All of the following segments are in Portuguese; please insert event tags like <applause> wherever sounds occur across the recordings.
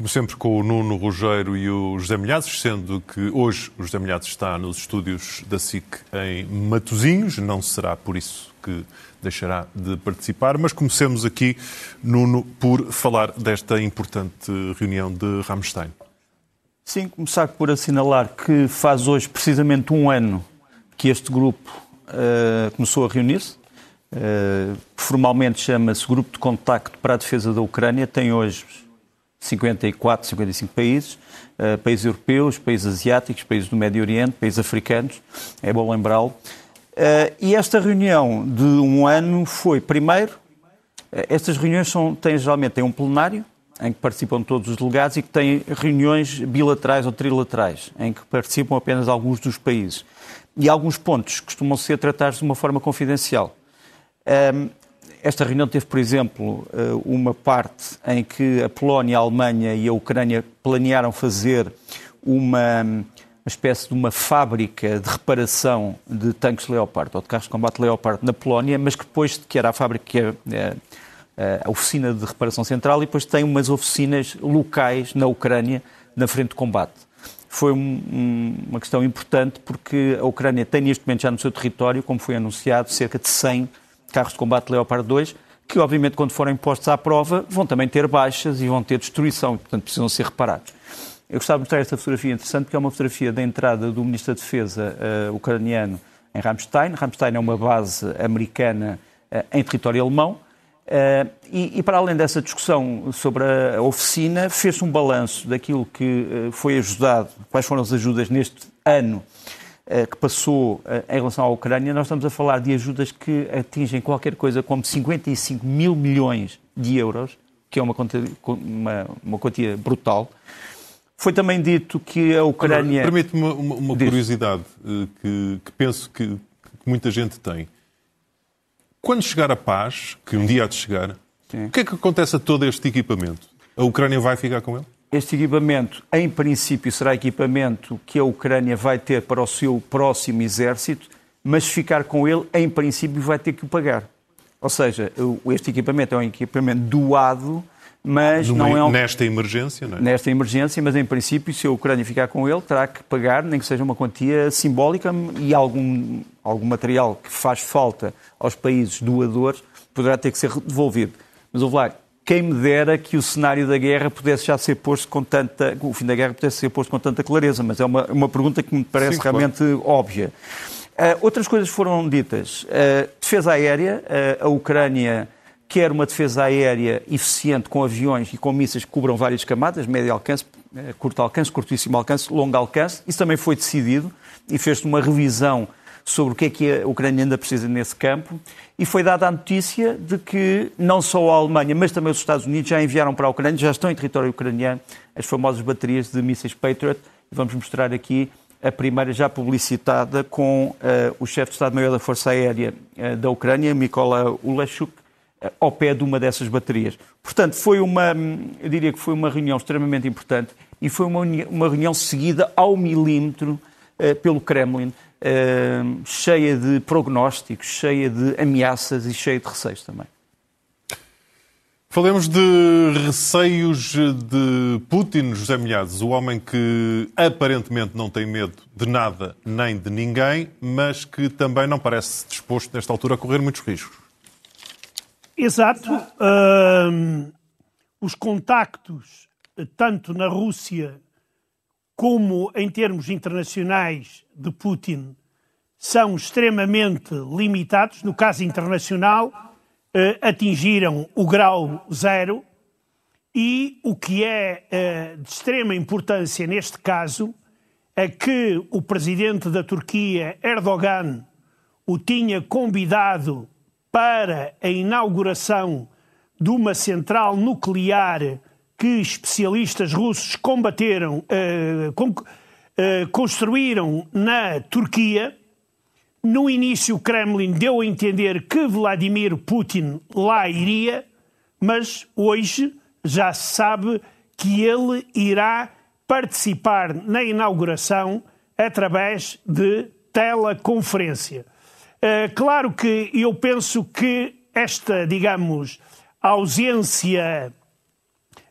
Como sempre, com o Nuno Rogério e o José Milhazes, sendo que hoje o José Milhazes está nos estúdios da SIC em Matosinhos, não será por isso que deixará de participar, mas comecemos aqui, Nuno, por falar desta importante reunião de Ramstein. Sim, começar por assinalar que faz hoje precisamente um ano que este grupo uh, começou a reunir-se. Uh, formalmente chama-se Grupo de Contacto para a Defesa da Ucrânia, tem hoje 54, 55 países, uh, países europeus, países asiáticos, países do Médio Oriente, países africanos, é bom lembrá-lo. Uh, e esta reunião de um ano foi, primeiro, uh, estas reuniões são, têm, geralmente têm um plenário, em que participam todos os delegados e que têm reuniões bilaterais ou trilaterais, em que participam apenas alguns dos países. E alguns pontos costumam ser tratados de uma forma confidencial. Um, esta reunião teve, por exemplo, eh, uma parte em que a Polónia, a Alemanha e a Ucrânia planearam fazer uma, uma espécie de uma fábrica de reparação de tanques Leopard ou de carros de combate Leopard na Polónia, mas que depois, que era a fábrica, que é, é, a oficina de reparação central, e depois tem umas oficinas locais na Ucrânia, na frente de combate. Foi um, um, uma questão importante porque a Ucrânia tem neste momento já no seu território, como foi anunciado, cerca de 100 carros de combate Leopard 2, que obviamente quando forem postos à prova vão também ter baixas e vão ter destruição, e portanto precisam ser reparados. Eu gostava de mostrar esta fotografia interessante, que é uma fotografia da entrada do Ministro da Defesa uh, ucraniano em Ramstein. Ramstein é uma base americana uh, em território alemão. Uh, e, e, para além dessa discussão sobre a, oficina, fez-se um balanço daquilo que foi ajudado, quais foram as ajudas neste ano que passou eh, em relação à Ucrânia, nós estamos a falar de ajudas que atingem qualquer coisa como 55 mil milhões de euros, que é uma quantia, uma, uma quantia brutal. Foi também dito que a Ucrânia. Permite-me uma, uma curiosidade eh, que, que penso que, que, muita gente tem. Quando chegar a paz, que um dia há de chegar, Sim. o que é que acontece a todo este equipamento? A Ucrânia vai ficar com ele? Este equipamento, em princípio, será equipamento que a Ucrânia vai ter para o seu próximo exército, mas ficar com ele, em princípio, vai ter que o pagar. Ou seja, este equipamento é um equipamento doado, mas Numa, não é um... Nesta emergência, não é? Nesta emergência, mas em princípio, se a Ucrânia ficar com ele, terá que pagar, nem que seja uma quantia simbólica e algum, algum material que faz falta aos países doadores poderá ter que ser devolvido. Mas, houve lá, quem me dera que o cenário da guerra pudesse já ser posto com tanta. o fim da guerra pudesse ser posto com tanta clareza, mas é uma, uma pergunta que me parece Sim, realmente claro. óbvia. Uh, outras coisas foram ditas. Uh, defesa aérea, uh, a Ucrânia quer uma defesa aérea eficiente com aviões e com mísseis que cubram várias camadas, médio alcance, curto alcance, curtíssimo alcance, longo alcance. Isso também foi decidido e fez-se uma revisão sobre o que é que a Ucrânia ainda precisa nesse campo e foi dada a notícia de que não só a Alemanha, mas também os Estados Unidos já enviaram para a Ucrânia, já estão em território ucraniano, as famosas baterias de mísseis Patriot. Vamos mostrar aqui a primeira já publicitada com uh, o chefe de Estado-Maior da Força Aérea uh, da Ucrânia, Mikola Uleshuk, uh, ao pé de uma dessas baterias. Portanto, foi uma, eu diria que foi uma reunião extremamente importante e foi uma, uma reunião seguida ao milímetro pelo Kremlin uh, cheia de prognósticos, cheia de ameaças e cheia de receios também. Falemos de receios de Putin, José Milhazes, o homem que aparentemente não tem medo de nada nem de ninguém, mas que também não parece disposto, nesta altura, a correr muitos riscos. Exato. Uh, os contactos, tanto na Rússia como em termos internacionais de Putin, são extremamente limitados. No caso internacional, eh, atingiram o grau zero. E o que é eh, de extrema importância neste caso é que o presidente da Turquia, Erdogan, o tinha convidado para a inauguração de uma central nuclear que especialistas russos combateram, uh, com, uh, construíram na Turquia. No início, o Kremlin deu a entender que Vladimir Putin lá iria, mas hoje já se sabe que ele irá participar na inauguração através de teleconferência. Uh, claro que eu penso que esta, digamos, ausência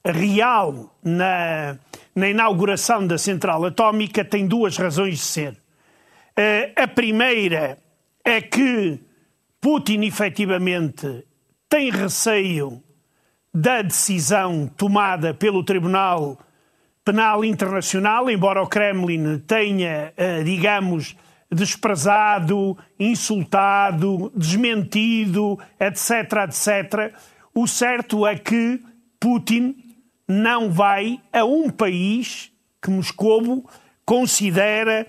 real na, na inauguração da central atómica tem duas razões de ser. A primeira é que Putin, efetivamente, tem receio da decisão tomada pelo Tribunal Penal Internacional, embora o Kremlin tenha, uh, digamos, desprezado, insultado, desmentido, etc., etc. O certo é que Putin não vai a um país que Moscou considera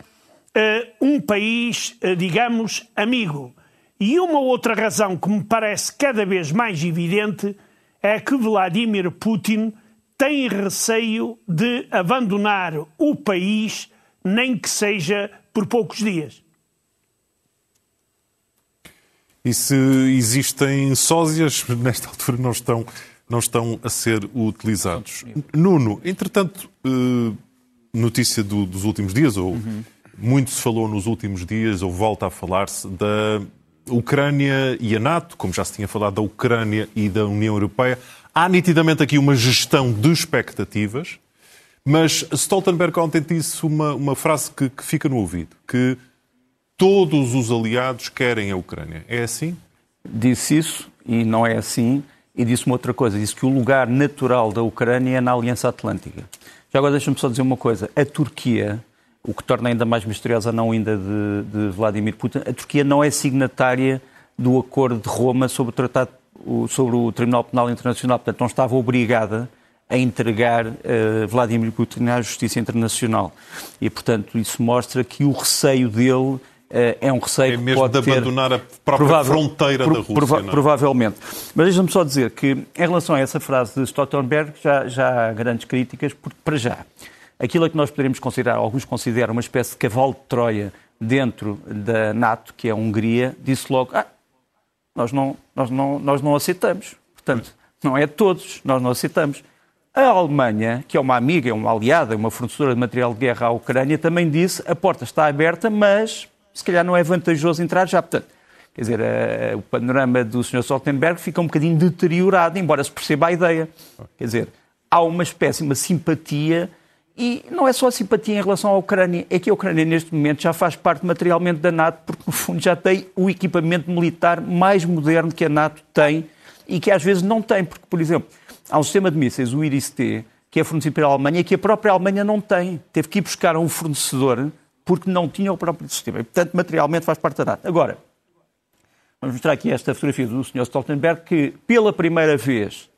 uh, um país, uh, digamos, amigo. E uma outra razão que me parece cada vez mais evidente é que Vladimir Putin tem receio de abandonar o país, nem que seja por poucos dias. E se existem sósias, <laughs> nesta altura não estão, não estão a ser utilizados. Nuno, entretanto, eh, notícia do, dos últimos dias, ou uhum. muito se falou nos últimos dias, ou volta a falar-se, da Ucrânia e a NATO, como já se tinha falado da Ucrânia e da União Europeia. Há nitidamente aqui uma gestão de expectativas mas Stoltenberg ontem disse uma, uma frase que, que fica no ouvido, que todos os aliados querem a Ucrânia. É assim? Disse isso e não é assim. E disse uma outra coisa, disse que o lugar natural da Ucrânia é na Aliança Atlântica. Já agora deixa-me só dizer uma coisa. A Turquia, o que torna ainda mais misteriosa a não ainda de, de Vladimir Putin, a Turquia não é signatária do Acordo de Roma sobre o Tratado sobre o Tribunal Penal Internacional, portanto não estava obrigada a entregar uh, Vladimir Putin à justiça internacional. E, portanto, isso mostra que o receio dele é um receio é mesmo que pode de abandonar a própria provável, fronteira pro, da Rússia. Prova? É? Provavelmente. Mas deixa-me só dizer que, em relação a essa frase de Stoltenberg, já, já há grandes críticas, porque, para já, aquilo que nós poderíamos considerar, alguns consideram uma espécie de cavalo de Troia dentro da NATO, que é a Hungria, disse logo, ah, nós não, nós não, nós não aceitamos. Portanto, não é todos, nós não aceitamos. A Alemanha, que é uma amiga, é uma aliada, uma fornecedora de material de guerra à Ucrânia, também disse a porta está aberta, mas se calhar não é vantajoso entrar já. Portanto, quer dizer, a, o panorama do Sr. Stoltenberg fica um bocadinho deteriorado, embora se perceba a ideia. Quer dizer, há uma espécie, uma simpatia, e não é só a simpatia em relação à Ucrânia, é que a Ucrânia neste momento já faz parte materialmente da NATO, porque no fundo já tem o equipamento militar mais moderno que a NATO tem e que às vezes não tem, porque, por exemplo, há um sistema de mísseis, o IRIS-T, que é fornecido pela Alemanha que a própria Alemanha não tem. Teve que ir buscar um fornecedor porque não tinha o próprio sistema. E, portanto, materialmente faz parte da data. Agora, vamos mostrar aqui esta fotografia do Sr. Stoltenberg, que pela primeira vez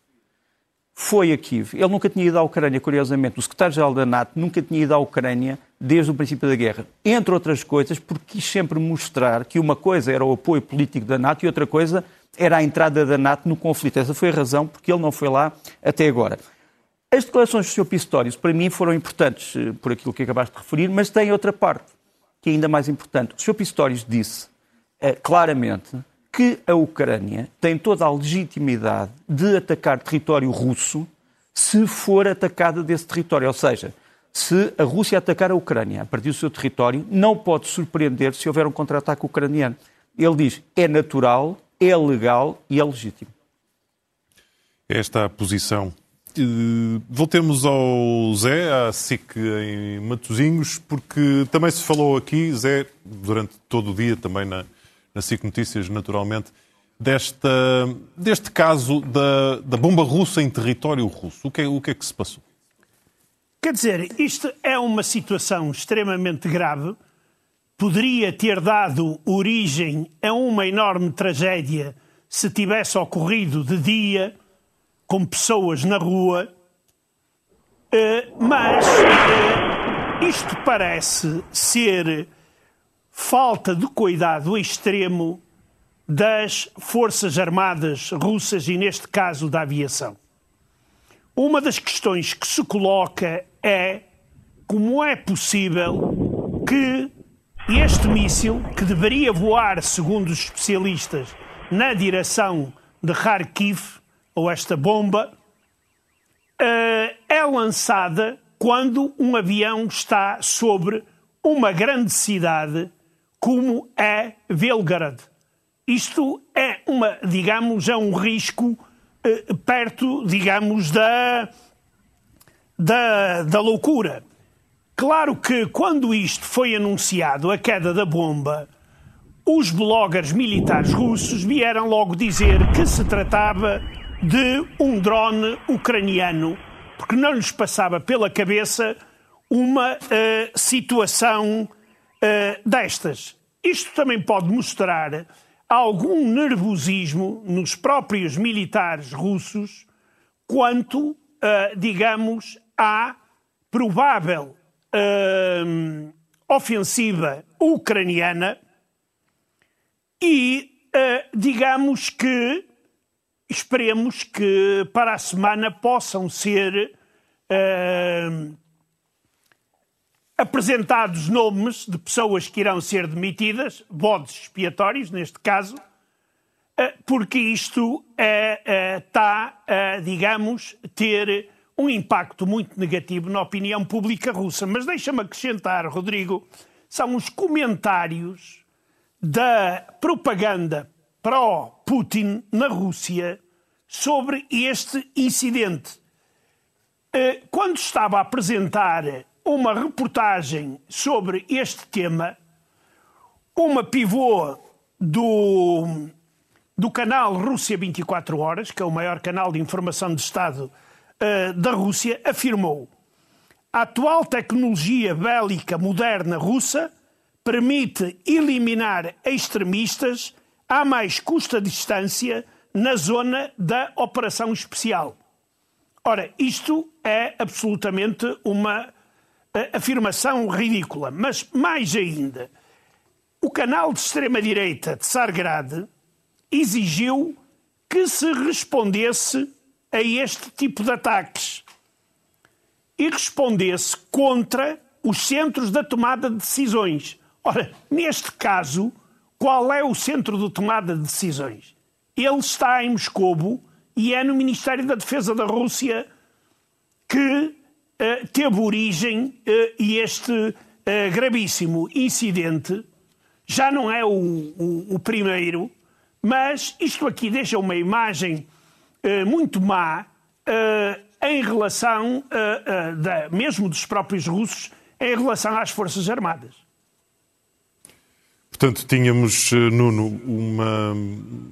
foi a Kiev. Ele nunca tinha ido à Ucrânia, curiosamente. O secretário-geral da NATO nunca tinha ido à Ucrânia desde o princípio da guerra. Entre outras coisas, porque quis sempre mostrar que uma coisa era o apoio político da NATO e outra coisa era a entrada da NATO no conflito. Essa foi a razão porque ele não foi lá até agora. As declarações do Sr. Pistorius, para mim, foram importantes eh, por aquilo que acabaste de referir, mas tem outra parte, que é ainda mais importante. O Sr. Pistorius disse eh, claramente que a Ucrânia tem toda a legitimidade de atacar território russo se for atacada desse território. Ou seja, se a Rússia atacar a Ucrânia a partir do seu território, não pode surpreender se houver um contra-ataque ucraniano. Ele diz é natural é legal e é legítimo. Esta posição. Voltemos ao Zé, à SIC em Matosinhos, porque também se falou aqui, Zé, durante todo o dia, também na, na SIC Notícias, naturalmente, desta, deste caso da, da bomba russa em território russo. O que, é, o que é que se passou? Quer dizer, isto é uma situação extremamente grave poderia ter dado origem a uma enorme tragédia se tivesse ocorrido de dia, com pessoas na rua, eh, mas eh, isto parece ser falta de cuidado extremo das Forças Armadas russas e, neste caso, da aviação. Uma das questões que se coloca é como é possível que este míssil, que deveria voar, segundo os especialistas, na direção de Kharkiv, ou esta bomba, eh, é lançada quando um avião está sobre uma grande cidade como é Belgrade. Isto é uma, digamos, é um risco eh, perto, digamos, da da, da loucura. Claro que quando isto foi anunciado, a queda da bomba, os bloggers militares russos vieram logo dizer que se tratava de um drone ucraniano, porque não lhes passava pela cabeça uma uh, situação uh, destas. Isto também pode mostrar algum nervosismo nos próprios militares russos quanto, uh, digamos, à provável ofensiva ucraniana e digamos que esperemos que para a semana possam ser uh, apresentados nomes de pessoas que irão ser demitidas, bodes expiatórios, neste caso, uh, porque isto está, uh, uh, digamos, ter um impacto muito negativo na opinião pública russa. Mas deixa-me acrescentar, Rodrigo, são os comentários da propaganda pró-Putin na Rússia sobre este incidente. Eh, quando estava a apresentar uma reportagem sobre este tema, uma pivô do, do canal Rússia 24 Horas, que é o maior canal de informação de Estado uh, da Rússia, afirmou: a atual tecnologia bélica moderna russa permite eliminar extremistas a mais custa distância na zona da operação especial. Ora, isto é absolutamente uma eh, afirmação ridícula, mas mais ainda, o canal de extrema-direita de Sargrade exigiu que se respondesse a este tipo de ataques e respondesse contra os centros da tomada de decisões. Ora, neste caso, qual é o centro de tomada de decisões? Ele está em Moscovo e é no Ministério da Defesa da Rússia que uh, teve origem uh, este uh, gravíssimo incidente. Já não é o, o, o, primeiro, mas isto aqui deixa uma imagem muito má em relação, da, mesmo dos próprios russos, em relação às Forças Armadas. Portanto, tínhamos, eh, Nuno, uma,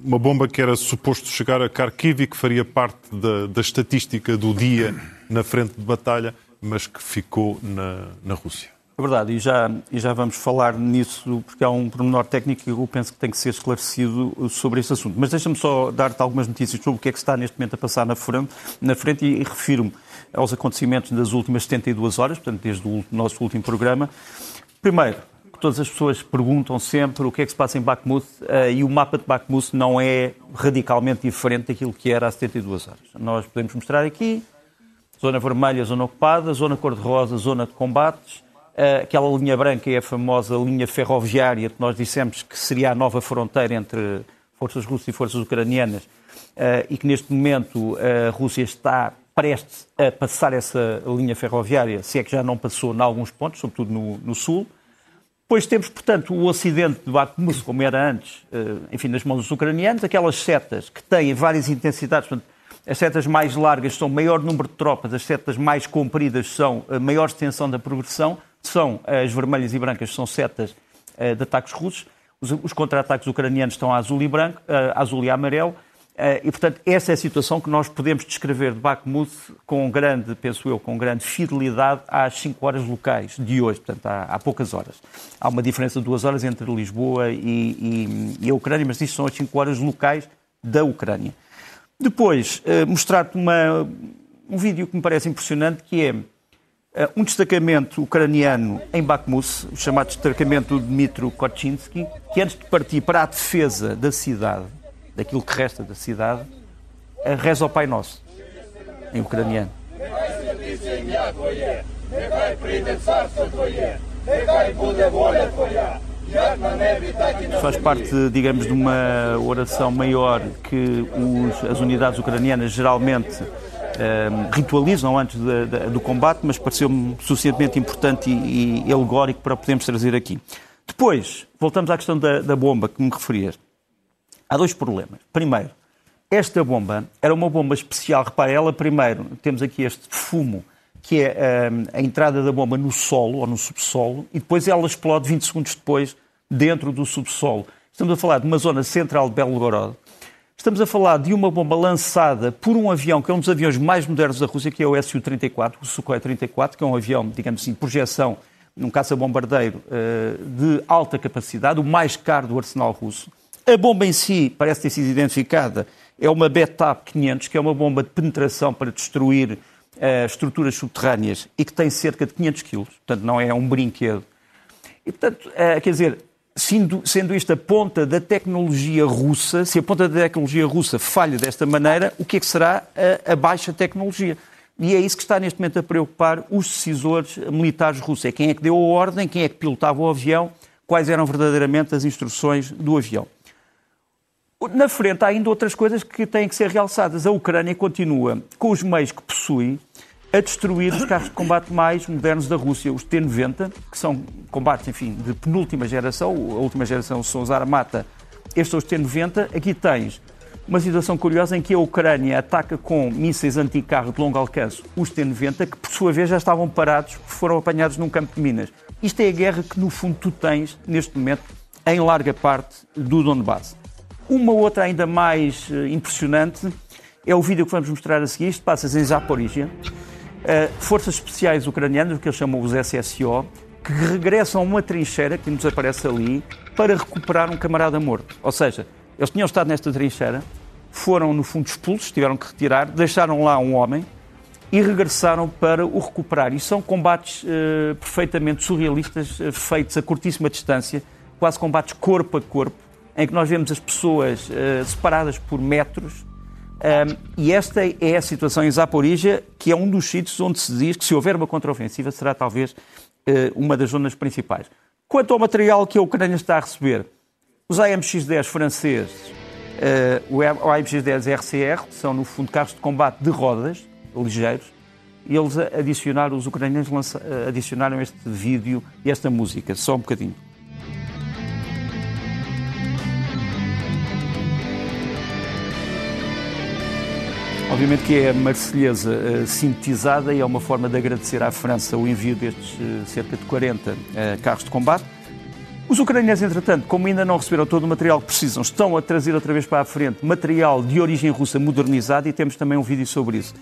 uma bomba que era suposto chegar a Kharkiv e que faria parte da, da estatística do dia na frente de batalha, mas que ficou na, na Rússia. É verdade, e já, e já vamos falar nisso, porque há um pormenor técnico que eu penso que tem que ser esclarecido sobre esse assunto. Mas deixa-me só dar-te algumas notícias sobre o que é que está neste momento a passar na frente, na frente e, e refiro-me aos acontecimentos das últimas 72 horas, portanto, desde o nosso último programa. Primeiro, todas as pessoas perguntam sempre o que é que se passa em Bakhmut uh, e o mapa de Bakhmut não é radicalmente diferente daquilo que era há 72 horas. Nós podemos mostrar aqui zona vermelha, zona ocupada, zona cor-de-rosa, zona de combates. Uh, aquela linha branca é a famosa linha ferroviária que nós dissemos que seria a nova fronteira entre forças russas e forças ucranianas uh, e que neste momento a Rússia está prestes a passar essa linha ferroviária, se é que já não passou em alguns pontos, sobretudo no, no sul. Depois temos, portanto, o ocidente de Bakhmut, como era antes, eh, enfim, nas mãos dos ucranianos, aquelas setas que têm várias intensidades, portanto, as setas mais largas são maior número de tropas, as setas mais compridas são maior extensão da progressão, são as vermelhas e brancas, são setas eh, de ataques russos, os, contra-ataques ucranianos estão azul e branco, a azul e amarelo, eh, e, portanto, essa é a situação que nós podemos descrever de Bakhmut com grande, penso eu, com grande fidelidade às 5 horas locais de hoje, portanto, há, há, poucas horas. Há uma diferença de duas horas entre Lisboa e, e, e a Ucrânia, mas isto são as 5 horas locais da Ucrânia. Depois, eh, mostrar-te um vídeo que me parece impressionante, que é eh, um destacamento ucraniano em Bakhmut, o chamado destacamento Dmitro Kochinsky, que antes de partir para a defesa da cidade, daquilo que resta da cidade, reza ao Pai Nosso, em ucraniano. Faz parte, digamos, de uma oração maior que os, as unidades ucranianas geralmente ehm, ritualizam antes de, de, do combate, mas pareceu-me suficientemente importante e, e alegórico para podermos trazer aqui. Depois, voltamos à questão da, da bomba que me referias. Há dois problemas. Primeiro, esta bomba era uma bomba especial. Repare, ela primeiro, temos aqui este fumo que é a, a entrada da bomba no solo ou no subsolo, e depois ela explode 20 segundos depois dentro do subsolo. Estamos a falar de uma zona central de Belgorod. Estamos a falar de uma bomba lançada por um avião, que é um dos aviões mais modernos da Rússia, que é o Su-34, o Sukhoi 34, que é um avião, digamos assim, de projeção num caça-bombardeiro uh, de alta capacidade, o mais caro do arsenal russo. A bomba em si parece ter sido identificada, é uma Betap 500, que é uma bomba de penetração para destruir uh, estruturas subterrâneas e que tem cerca de 500 quilos, portanto não é um brinquedo. E, portanto, uh, quer dizer, sendo, sendo isto a ponta da tecnologia russa, se a ponta da tecnologia russa falha desta maneira, o que é que será a, a baixa tecnologia? E é isso que está neste momento a preocupar os decisores militares russos. É quem é que deu a ordem, quem é que pilotava o avião, quais eram verdadeiramente as instruções do avião. Na frente há ainda outras coisas que têm que ser realçadas. A Ucrânia continua, com os meios que possui, a destruir os carros de combate mais modernos da Rússia, os T-90, que são combates, enfim, de penúltima geração. A última geração são os Armata, estes são os T-90. Aqui tens uma situação curiosa em que a Ucrânia ataca com mísseis anticarro de longo alcance os T-90, que por sua vez já estavam parados, foram apanhados num campo de minas. Isto é a guerra que, no fundo, tu tens, neste momento, em larga parte do Donbass. Uma outra ainda mais uh, impressionante é o vídeo que vamos mostrar a seguir. Isto passa-se em Zaporizhia. Uh, forças especiais ucranianas, o que eles chamam os SSO, que regressam a uma trincheira que nos aparece ali para recuperar um camarada morto. Ou seja, eles tinham estado nesta trincheira, foram, no fundo, expulsos, tiveram que retirar, deixaram lá um homem e regressaram para o recuperar. E são combates uh, perfeitamente surrealistas, feitos a curtíssima distância, quase combates corpo a corpo, em que nós vemos as pessoas uh, separadas por metros. Um, e esta é a situação em Zaporizhia, que é um dos sítios onde se diz que se houver uma contraofensiva será talvez uma das zonas principais. Quanto ao material que a Ucrânia está a receber, os AMX-10 franceses, uh, o AMX-10 RCR, são no fundo carros de combate de rodas, ligeiros, eles adicionaram, os ucranianos lança, adicionaram este vídeo e esta música, só um bocadinho. Obviamente que é a marselhesa uh, sintetizada e é uma forma de agradecer à França o envio destes uh, cerca de 40 uh, carros de combate. Os ucranianos, entretanto, como ainda não receberam todo o material que precisam, estão a trazer outra vez para a frente material de origem russa modernizado e temos também um vídeo sobre isso.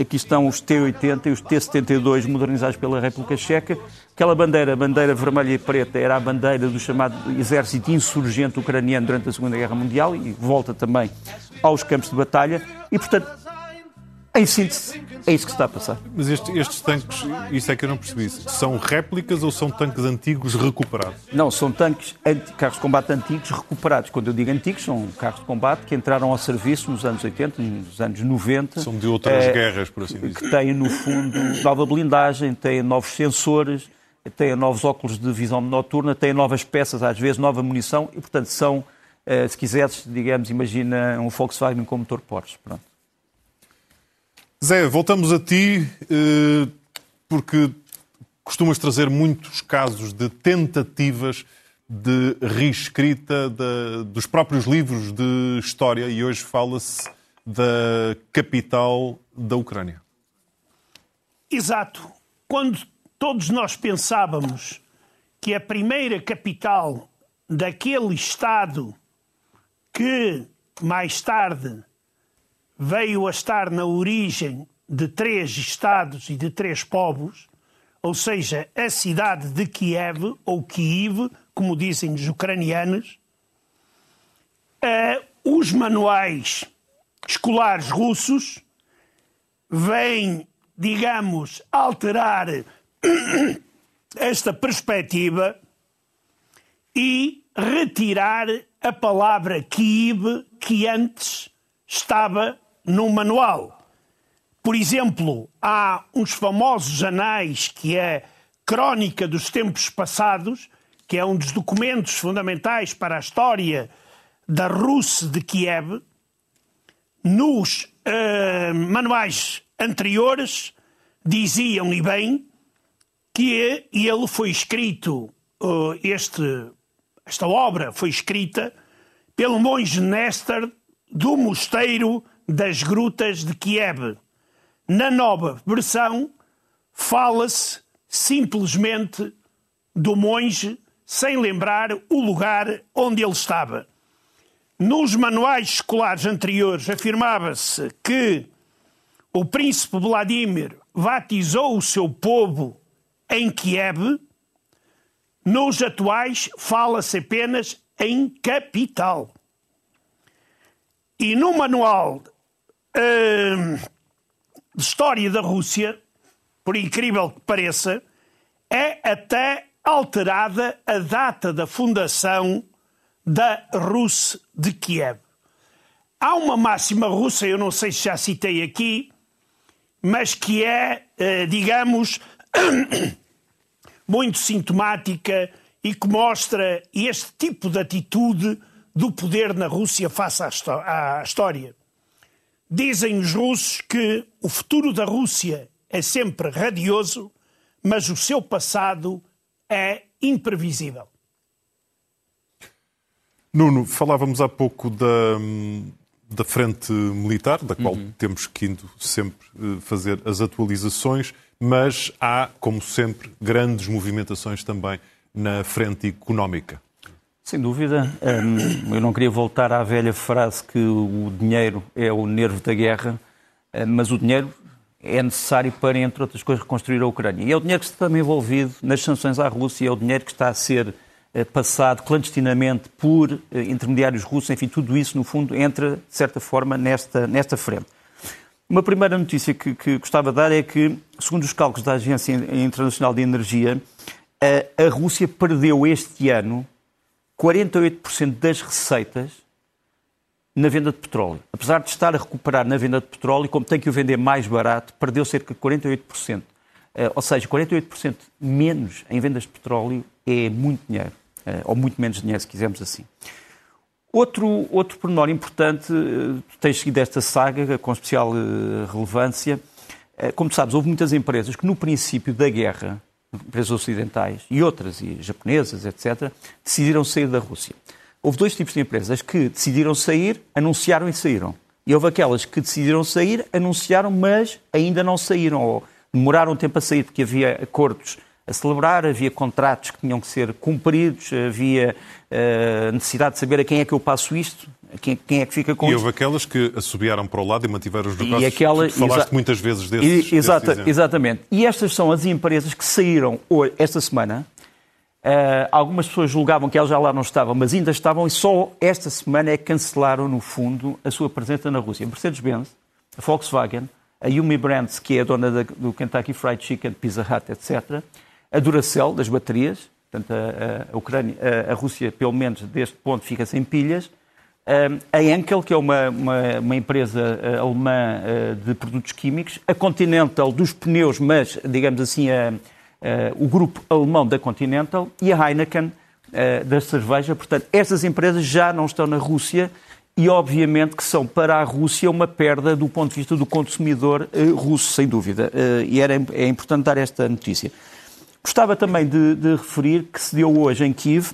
Aqui estão os T-80 e os T-72 modernizados pela República Checa. Aquela bandeira, bandeira vermelha e preta, era a bandeira do chamado exército insurgente ucraniano durante a Segunda Guerra Mundial e volta também aos campos de batalha. E, portanto, em síntese, é isso que está a passar. Mas este, estes tanques, isso é que eu não percebi. São réplicas ou são tanques antigos recuperados? Não, são tanques, carros de combate antigos recuperados. Quando eu digo antigos, são carros de combate que entraram ao serviço nos anos 80, nos anos 90. São de outras é, guerras, por assim dizer. Que têm, no fundo, nova blindagem, têm novos sensores, têm novos óculos de visão noturna, têm novas peças, às vezes nova munição e, portanto, são, eh, se quiseres, digamos, imagina um Volkswagen com motor Porsche. Pronto. Zé, voltamos a ti, eh, porque costumas trazer muitos casos de tentativas de reescrita de, dos próprios livros de história e hoje fala-se da capital da Ucrânia. Exato. Quando todos nós pensávamos que a primeira capital daquele Estado que mais tarde veio a estar na origem de três Estados e de três povos, ou seja, a cidade de Kiev, ou Kiev, como dizem os ucranianos, uh, os manuais escolares russos vêm, digamos, alterar <coughs> esta perspectiva e retirar a palavra Kiev, que antes estava no manual. Por exemplo, há uns famosos anais que é Crónica dos Tempos Passados, que é um dos documentos fundamentais para a história da Rússia de Kiev. Nos uh, manuais anteriores diziam, e bem, que ele foi escrito, uh, este, esta obra foi escrita pelo monge Nestor do Mosteiro das Grutas de Kiev. Na nova versão, fala-se simplesmente do monge sem lembrar o lugar onde ele estava. Nos manuais escolares anteriores afirmava-se que o príncipe Vladimir batizou o seu povo em Kiev. Nos atuais fala-se apenas em capital. E no manual de história da Rússia, por incrível que pareça, é até alterada a data da fundação da Rus de Kiev. Há uma máxima russa, eu não sei se já citei aqui, mas que é, uh, digamos, <coughs> muito sintomática e que mostra este tipo de atitude do poder na Rússia face à, história. Dizem os russos que o futuro da Rússia é sempre radioso, mas o seu passado é imprevisível. Nuno, falávamos há pouco da, da frente militar, da qual uhum. temos que indo sempre eh, fazer as atualizações, mas há, como sempre, grandes movimentações também na frente económica. Sem dúvida. Eu não queria voltar à velha frase que o dinheiro é o nervo da guerra, mas o dinheiro é necessário para, entre outras coisas, reconstruir a Ucrânia. E é o dinheiro que está também envolvido nas sanções à Rússia, é o dinheiro que está a ser eh, passado clandestinamente por eh, intermediários russos, enfim, tudo isso, no fundo, entra, de certa forma, nesta, nesta frente. Uma primeira notícia que, que gostava de dar é que, segundo os cálculos da Agência Internacional de Energia, a, a Rússia perdeu este ano 48% das receitas na venda de petróleo. Apesar de estar a recuperar na venda de petróleo, como tem que o vender mais barato, perdeu cerca de 48%. Eh, ou seja, 48% menos em vendas de petróleo é muito dinheiro. Eh, ou muito menos dinheiro, se quisermos assim. Outro, outro pormenor importante, eh, tens seguido esta saga com especial relevância. Como sabes, houve muitas empresas que no princípio da guerra empresas ocidentais e outras, e japonesas, etc., decidiram sair da Rússia. Houve dois tipos de empresas que decidiram sair, anunciaram e saíram. E houve aquelas que decidiram sair, anunciaram, mas ainda não saíram, ou demoraram tempo a sair, porque havia acordos a celebrar, havia contratos que tinham que ser cumpridos, havia uh, necessidade de saber a quem é que eu passo isto, quem, quem, é que fica com E houve aquelas que assobiaram para o lado e mantiveram os negócios. E aquela, falaste muitas vezes desses. E, exata, desses exatamente. E estas são as empresas que saíram hoje, esta semana. Uh, algumas pessoas julgavam que elas já lá não estavam, mas ainda estavam, e só esta semana é que cancelaram, no fundo, a sua presença na Rússia. A Mercedes-Benz, a Volkswagen, a Yumi Brands, que é a dona da, do Kentucky Fried Chicken, Pizza Hut, etc., a Duracell, das baterias, portanto, a, a, Ucrânia, a, a Rússia, pelo menos deste ponto, fica sem pilhas, a Enkel, que é uma, uma, uma empresa eh, alemã eh, de produtos químicos, a Continental dos pneus, mas, digamos assim, a, a, o grupo alemão da Continental e a Heineken eh, da cerveja. Portanto, estas empresas já não estão na Rússia e, obviamente, que são para a Rússia uma perda do ponto de vista do consumidor russo, sem dúvida. E era, é importante dar esta notícia. Gostava também de, de referir que se deu hoje em Kiev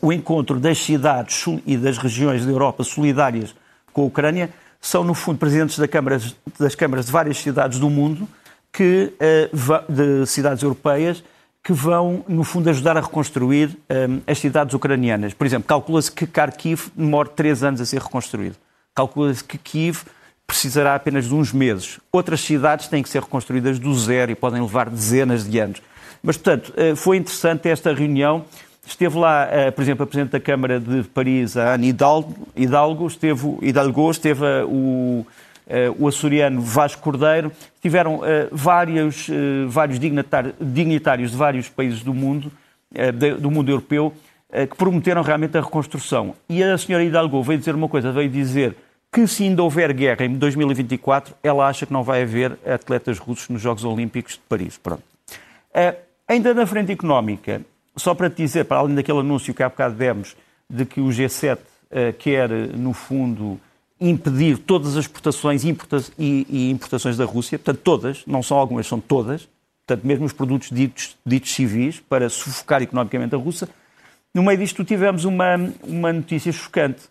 o encontro das cidades e das regiões da Europa solidárias com a Ucrânia são, no fundo, presidentes da Câmara, das câmaras de várias cidades do mundo, que, uh, de cidades europeias, que vão, no fundo, ajudar a reconstruir um, as cidades ucranianas. Por exemplo, calcula-se que Kharkiv demora três anos a ser reconstruído. Calcula-se que Kiev precisará apenas de uns meses. Outras cidades têm que ser reconstruídas do zero e podem levar dezenas de anos. Mas, portanto, uh, foi interessante esta reunião Esteve lá, eh, por exemplo, a Presidente da Câmara de Paris, a Ana Hidalgo, Hidalgo esteve, Hidalgo, esteve eh, o, eh, o açoriano Vasco Cordeiro, tiveram vários, vários dignitários de vários países do mundo, do mundo europeu, que prometeram realmente a reconstrução. E a senhora Hidalgo veio dizer uma coisa, veio dizer que se ainda houver guerra em 2024, ela acha que não vai haver atletas russos nos Jogos Olímpicos de Paris. Pronto. Ainda na frente económica, só para te dizer, para além daquele anúncio que há bocado demos, de que o G7 uh, eh, quer, no fundo, impedir todas as exportações importa e, e, importações da Rússia, portanto, todas, não são algumas, são todas, portanto, mesmo os produtos ditos, ditos civis, para sufocar economicamente a Rússia. No meio disto, tivemos uma, uma notícia chocante,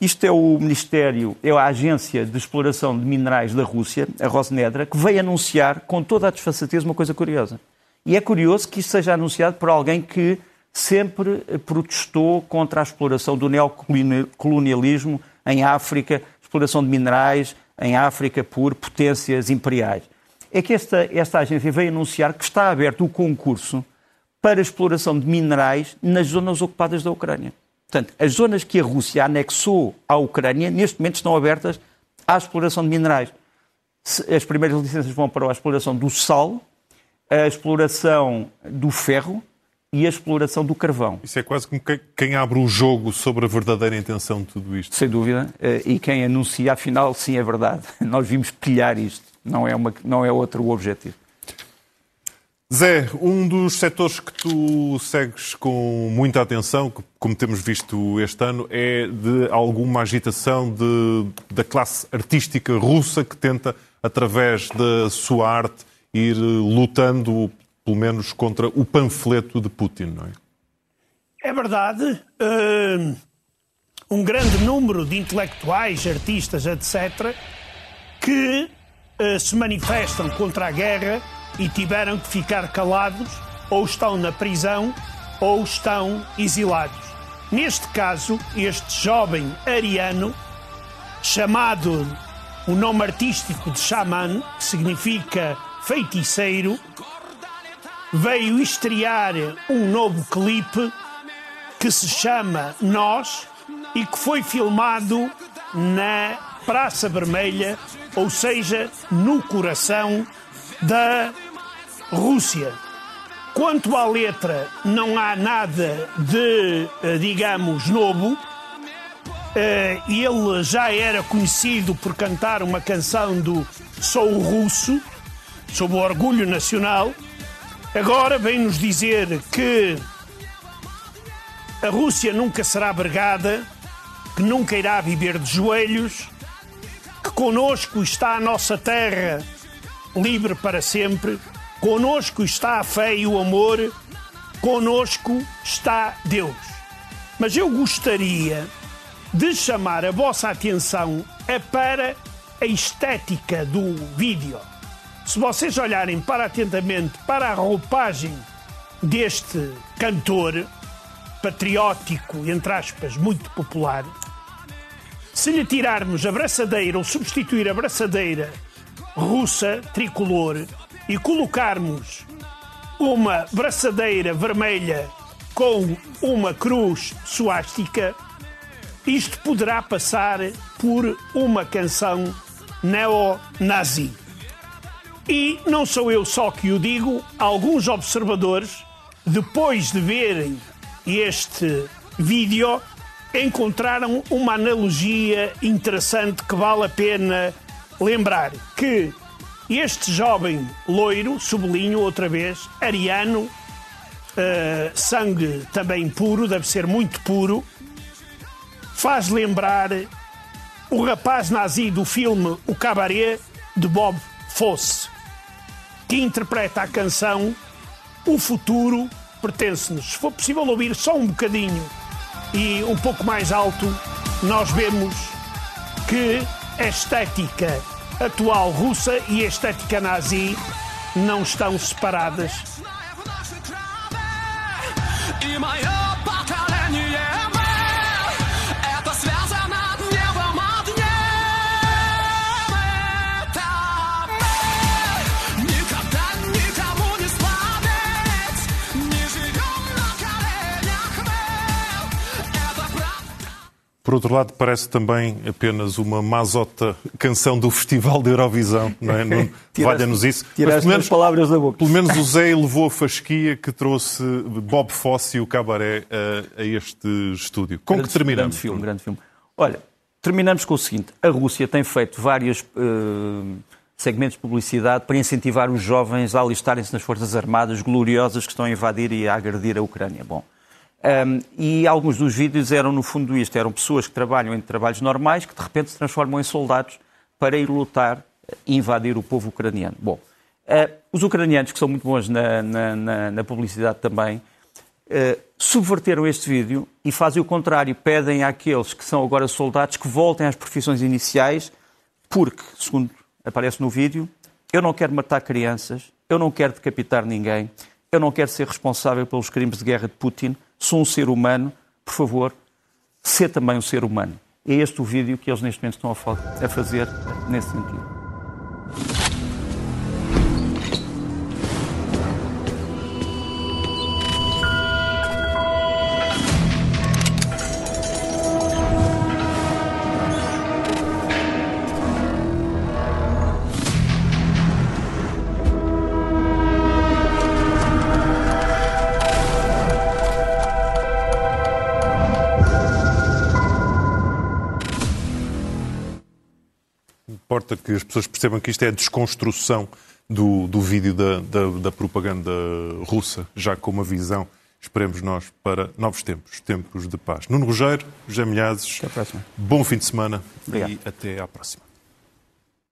Isto é o Ministério, é a Agência de Exploração de Minerais da Rússia, a Rosnedra, que veio anunciar com toda a desfaçatez uma coisa curiosa. E é curioso que isto seja anunciado por alguém que sempre protestou contra a exploração do neocolonialismo em África, exploração de minerais em África por potências imperiais. É que esta, esta agência veio anunciar que está aberto o concurso para exploração de minerais nas zonas ocupadas da Ucrânia. Portanto, as zonas que a Rússia anexou à Ucrânia, neste momento estão abertas à exploração de minerais. As primeiras licenças vão para a exploração do sal, a exploração do ferro e a exploração do carvão. Isso é quase como quem abre o jogo sobre a verdadeira intenção de tudo isto. Sem dúvida. Eh, e quem anuncia, afinal, sim, é verdade. <laughs> Nós vimos pilhar isto. Não é, uma, não é outro o objetivo. Zé, um dos setores que tu segues com muita atenção, como temos visto este ano, é de alguma agitação de, da classe artística russa que tenta, através da sua arte, ir lutando, pelo menos, contra o panfleto de Putin, não é? É verdade. Uh, um grande número de intelectuais, artistas, etc., que uh, se manifestam contra a guerra e tiveram que ficar calados, ou estão na prisão, ou estão exilados. Neste caso, este jovem ariano, chamado o nome artístico de Xamã, que significa feiticeiro, veio estrear um novo clipe que se chama Nós e que foi filmado na Praça Vermelha, ou seja, no coração da Rússia. Quanto à letra, não há nada de, eh, digamos, novo. Eh, ele já era conhecido por cantar uma canção do Sou Russo, sob o orgulho nacional. Agora vem-nos dizer que a Rússia nunca será vergada, que nunca irá viver de joelhos, que conosco está a nossa terra livre para sempre Conosco está a fé e o amor, conosco está Deus. Mas eu gostaria de chamar a vossa atenção é para a estética do vídeo. Se vocês olharem para atentamente para a roupagem deste cantor patriótico, entre aspas, muito popular, se lhe tirarmos a braçadeira ou substituir a braçadeira russa tricolor e colocarmos uma braçadeira vermelha com uma cruz suástica, isto poderá passar por uma canção neonazi. E não sou eu só que o digo, alguns observadores, depois de verem este vídeo, encontraram uma analogia interessante que vale a pena lembrar que este jovem loiro, sublinho outra vez, ariano, uh, sangue também puro, deve ser muito puro, faz lembrar o rapaz nazi do filme O Cabaret de Bob Fosse, que interpreta a canção O Futuro Pertence-nos. Se for possível ouvir só um bocadinho e um pouco mais alto, nós vemos que a estética atual russa e a estética nazi não estão separadas. Por outro lado, parece também apenas uma mazota canção do Festival da Eurovisão, não é? <laughs> Valha-nos isso. Tiraste pelo menos, palavras da boca. Pelo menos o Zé levou a fasquia que trouxe Bob Fosse e o Cabaré a, a este estúdio. Com grande, que terminamos? Grande filme, grande filme. Olha, terminamos com o seguinte. A Rússia tem feito vários uh, segmentos de publicidade para incentivar os jovens a alistarem-se nas Forças Armadas gloriosas que estão a invadir e a agredir a Ucrânia. Bom, um, e alguns dos vídeos eram, no fundo, isto: eram pessoas que trabalham em trabalhos normais que de repente se transformam em soldados para ir lutar e invadir o povo ucraniano. Bom, uh, os ucranianos, que são muito bons na, na, na, na publicidade também, uh, subverteram este vídeo e fazem o contrário. Pedem àqueles que são agora soldados que voltem às profissões iniciais, porque, segundo aparece no vídeo, eu não quero matar crianças, eu não quero decapitar ninguém, eu não quero ser responsável pelos crimes de guerra de Putin, sou um ser humano, por favor, ser também um ser humano. É este o vídeo que eles neste momento estão a fazer nesse sentido. Importa que as pessoas percebam que isto é a desconstrução do, do vídeo da, da, da propaganda russa, já com uma visão, esperemos nós, para novos tempos, tempos de paz. Nuno Rogério, José Milhazes, bom fim de semana Obrigado. e até à próxima.